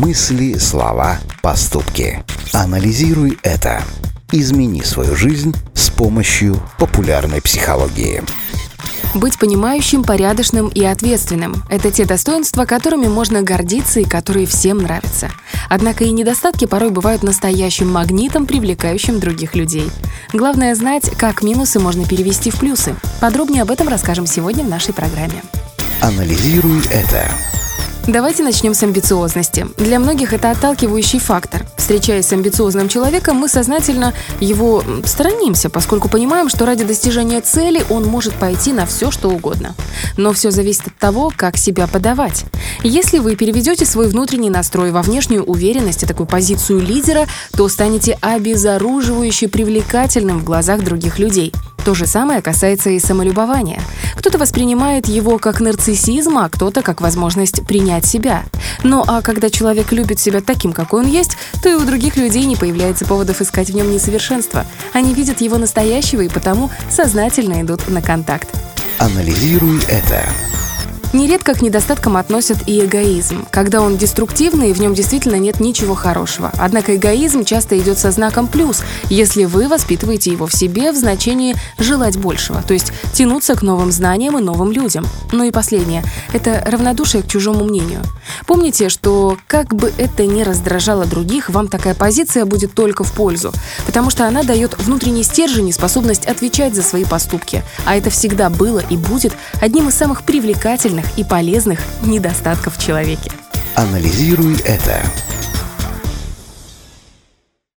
Мысли, слова, поступки. Анализируй это. Измени свою жизнь с помощью популярной психологии. Быть понимающим, порядочным и ответственным – это те достоинства, которыми можно гордиться и которые всем нравятся. Однако и недостатки порой бывают настоящим магнитом, привлекающим других людей. Главное знать, как минусы можно перевести в плюсы. Подробнее об этом расскажем сегодня в нашей программе. Анализируй это. Давайте начнем с амбициозности. Для многих это отталкивающий фактор. Встречаясь с амбициозным человеком, мы сознательно его сторонимся, поскольку понимаем, что ради достижения цели он может пойти на все, что угодно. Но все зависит от того, как себя подавать. Если вы переведете свой внутренний настрой во внешнюю уверенность и такую позицию лидера, то станете обезоруживающе привлекательным в глазах других людей – то же самое касается и самолюбования. Кто-то воспринимает его как нарциссизм, а кто-то как возможность принять себя. Ну а когда человек любит себя таким, какой он есть, то и у других людей не появляется поводов искать в нем несовершенство. Они видят его настоящего и потому сознательно идут на контакт. Анализируй это. Нередко к недостаткам относят и эгоизм, когда он деструктивный и в нем действительно нет ничего хорошего. Однако эгоизм часто идет со знаком «плюс», если вы воспитываете его в себе в значении «желать большего», то есть тянуться к новым знаниям и новым людям. Ну и последнее – это равнодушие к чужому мнению. Помните, что как бы это ни раздражало других, вам такая позиция будет только в пользу, потому что она дает внутренний стержень и способность отвечать за свои поступки. А это всегда было и будет одним из самых привлекательных и полезных недостатков в человеке. Анализируй это.